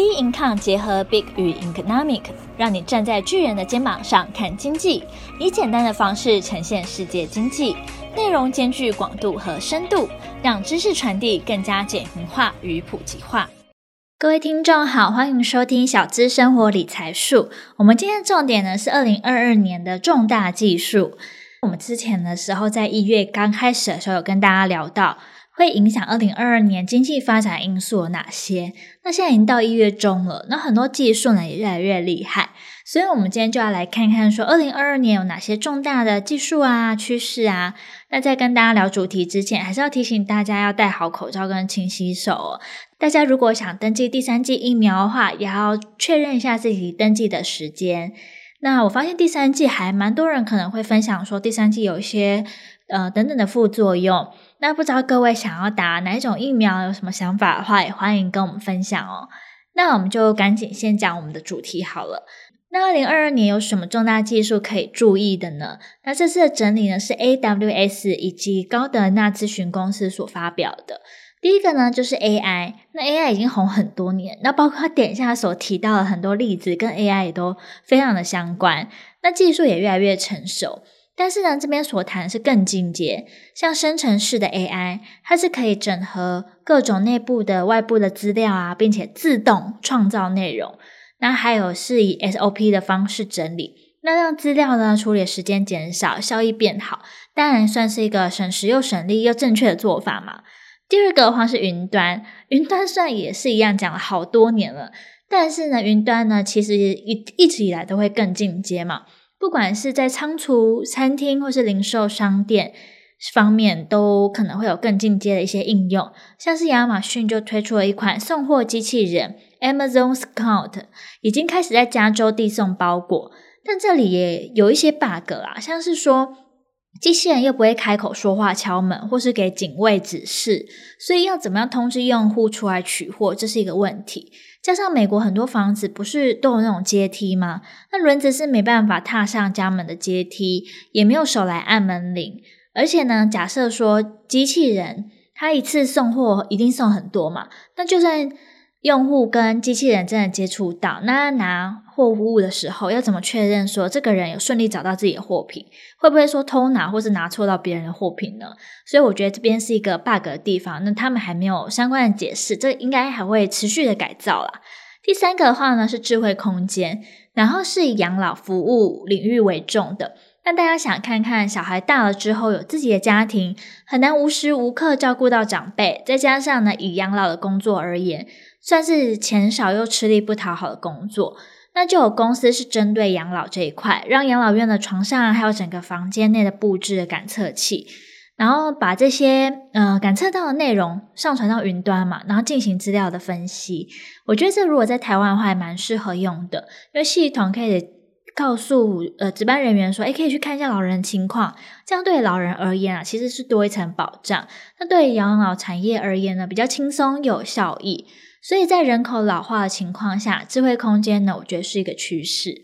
B Income 结合 Big 与 Economic，让你站在巨人的肩膀上看经济，以简单的方式呈现世界经济，内容兼具广度和深度，让知识传递更加简明化与普及化。各位听众好，欢迎收听小资生活理财树。我们今天的重点呢是二零二二年的重大技术。我们之前的时候在一月刚开始的时候有跟大家聊到。会影响二零二二年经济发展因素有哪些？那现在已经到一月中了，那很多技术呢也越来越厉害，所以我们今天就要来看看说二零二二年有哪些重大的技术啊、趋势啊。那在跟大家聊主题之前，还是要提醒大家要戴好口罩跟勤洗手哦。大家如果想登记第三剂疫苗的话，也要确认一下自己登记的时间。那我发现第三剂还蛮多人可能会分享说第三剂有一些呃等等的副作用。那不知道各位想要打哪一种疫苗，有什么想法的话，也欢迎跟我们分享哦。那我们就赶紧先讲我们的主题好了。那二零二二年有什么重大技术可以注意的呢？那这次的整理呢是 AWS 以及高德纳咨询公司所发表的。第一个呢就是 AI，那 AI 已经红很多年，那包括点下所提到的很多例子，跟 AI 也都非常的相关。那技术也越来越成熟。但是呢，这边所谈是更进阶，像生成式的 AI，它是可以整合各种内部的、外部的资料啊，并且自动创造内容。那还有是以 SOP 的方式整理，那让资料呢处理时间减少，效益变好，当然算是一个省时又省力又正确的做法嘛。第二个的话是云端，云端算也是一样，讲了好多年了，但是呢，云端呢其实一一直以来都会更进阶嘛。不管是在仓储、餐厅或是零售商店方面，都可能会有更进阶的一些应用。像是亚马逊就推出了一款送货机器人 Amazon Scout，已经开始在加州递送包裹。但这里也有一些 bug 啊，像是说机器人又不会开口说话、敲门，或是给警卫指示，所以要怎么样通知用户出来取货，这是一个问题。加上美国很多房子不是都有那种阶梯吗？那轮子是没办法踏上家门的阶梯，也没有手来按门铃。而且呢，假设说机器人它一次送货一定送很多嘛，那就算。用户跟机器人真的接触到，那拿货物的时候要怎么确认说这个人有顺利找到自己的货品？会不会说偷拿或是拿错到别人的货品呢？所以我觉得这边是一个 bug 的地方，那他们还没有相关的解释，这应该还会持续的改造啦。第三个的话呢是智慧空间，然后是以养老服务领域为重的。那大家想看看小孩大了之后有自己的家庭，很难无时无刻照顾到长辈，再加上呢以养老的工作而言。算是钱少又吃力不讨好的工作，那就有公司是针对养老这一块，让养老院的床上还有整个房间内的布置的感测器，然后把这些呃感测到的内容上传到云端嘛，然后进行资料的分析。我觉得这如果在台湾的话，还蛮适合用的，因为系统可以告诉呃值班人员说，诶，可以去看一下老人的情况，这样对老人而言啊，其实是多一层保障。那对养老产业而言呢，比较轻松有效益。所以在人口老化的情况下，智慧空间呢，我觉得是一个趋势。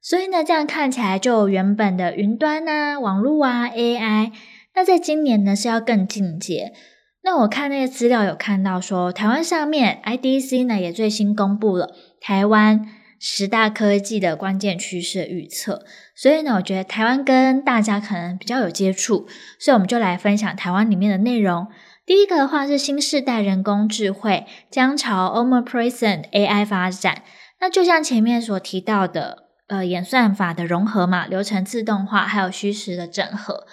所以呢，这样看起来就原本的云端啊、网络啊、AI，那在今年呢是要更进阶。那我看那些资料有看到说，台湾上面 IDC 呢也最新公布了台湾十大科技的关键趋势预测。所以呢，我觉得台湾跟大家可能比较有接触，所以我们就来分享台湾里面的内容。第一个的话是新世代人工智慧将朝 Omnipresent AI 发展，那就像前面所提到的，呃，演算法的融合嘛，流程自动化，还有虚实的整合。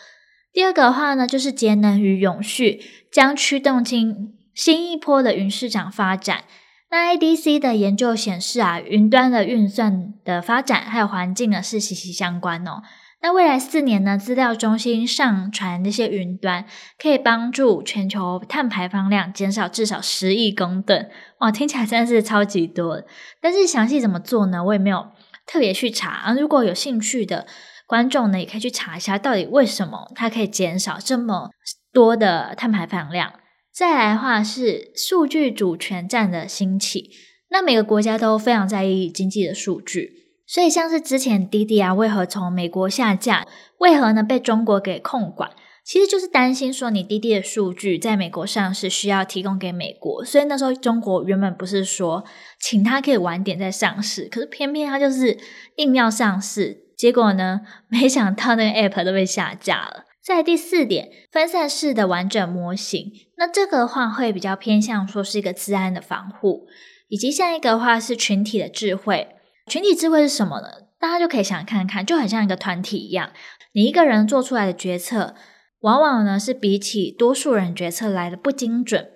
第二个的话呢，就是节能与永续将驱动进新一波的云市场发展。那 IDC 的研究显示啊，云端的运算的发展还有环境呢是息息相关哦。那未来四年呢，资料中心上传这些云端，可以帮助全球碳排放量减少至少十亿公吨。哇，听起来真的是超级多。但是详细怎么做呢？我也没有特别去查啊。如果有兴趣的观众呢，也可以去查一下，到底为什么它可以减少这么多的碳排放量。再来的话是数据主权战的兴起，那每个国家都非常在意经济的数据。所以，像是之前滴滴啊，为何从美国下架？为何呢被中国给控管？其实就是担心说你滴滴的数据在美国上市需要提供给美国，所以那时候中国原本不是说请他可以晚点再上市，可是偏偏他就是硬要上市，结果呢，没想到那个 app 都被下架了。在第四点，分散式的完整模型，那这个的话会比较偏向说是一个治安的防护，以及下一个的话是群体的智慧。群体智慧是什么呢？大家就可以想看看，就很像一个团体一样，你一个人做出来的决策，往往呢是比起多数人决策来的不精准，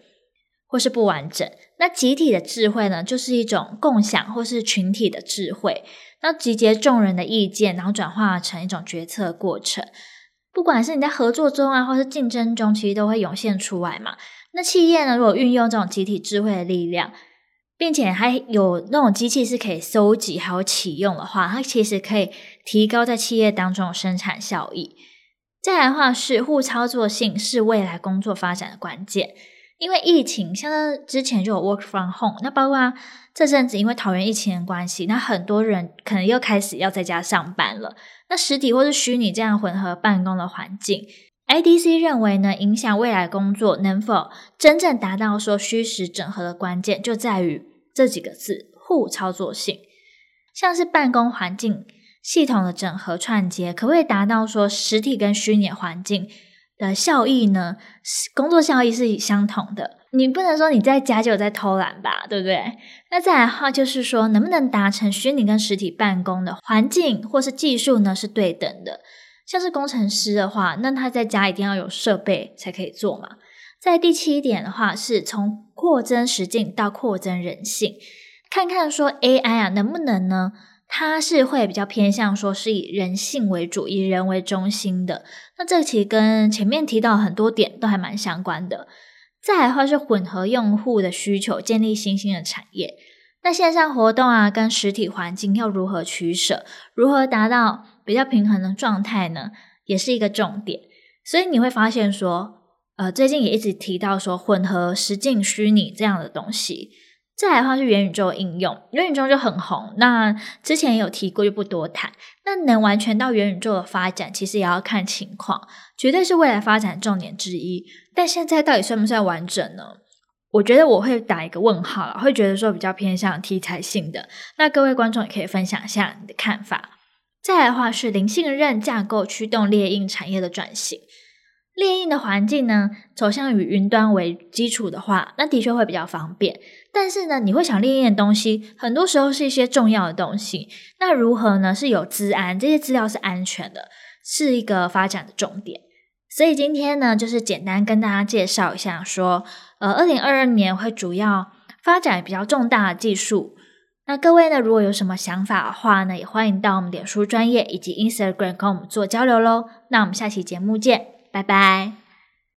或是不完整。那集体的智慧呢，就是一种共享或是群体的智慧，那集结众人的意见，然后转化成一种决策过程。不管是你在合作中啊，或是竞争中，其实都会涌现出来嘛。那企业呢，如果运用这种集体智慧的力量，并且还有那种机器是可以搜集还有启用的话，它其实可以提高在企业当中的生产效益。再来的话是互操作性是未来工作发展的关键。因为疫情，像之前就有 work from home，那包括这阵子因为桃园疫情的关系，那很多人可能又开始要在家上班了。那实体或是虚拟这样混合办公的环境，IDC 认为呢，影响未来工作能否真正达到说虚实整合的关键，就在于这几个字：互操作性。像是办公环境系统的整合串接，可不可以达到说实体跟虚拟环境的效益呢？工作效益是相同的，你不能说你在家就有在偷懒吧，对不对？那再来的话就是说，能不能达成虚拟跟实体办公的环境或是技术呢？是对等的。像是工程师的话，那他在家一定要有设备才可以做嘛。在第七点的话，是从扩增实境到扩增人性，看看说 AI 啊能不能呢？它是会比较偏向说是以人性为主，以人为中心的。那这其实跟前面提到很多点都还蛮相关的。再来的话是混合用户的需求，建立新兴的产业。那线上活动啊，跟实体环境要如何取舍，如何达到比较平衡的状态呢？也是一个重点。所以你会发现说，呃，最近也一直提到说混合实境虚拟这样的东西。再来的话是元宇宙应用，元宇宙就很红。那之前也有提过，就不多谈。那能完全到元宇宙的发展，其实也要看情况，绝对是未来发展重点之一。但现在到底算不算完整呢？我觉得我会打一个问号了，会觉得说比较偏向题材性的。那各位观众也可以分享一下你的看法。再来的话是零信任架构驱动列印产业的转型。列印的环境呢，走向以云端为基础的话，那的确会比较方便。但是呢，你会想列印的东西，很多时候是一些重要的东西。那如何呢？是有资安，这些资料是安全的，是一个发展的重点。所以今天呢，就是简单跟大家介绍一下，说，呃，二零二二年会主要发展比较重大的技术。那各位呢，如果有什么想法的话呢，也欢迎到我们脸书专业以及 Instagram 跟我们做交流喽。那我们下期节目见。拜拜。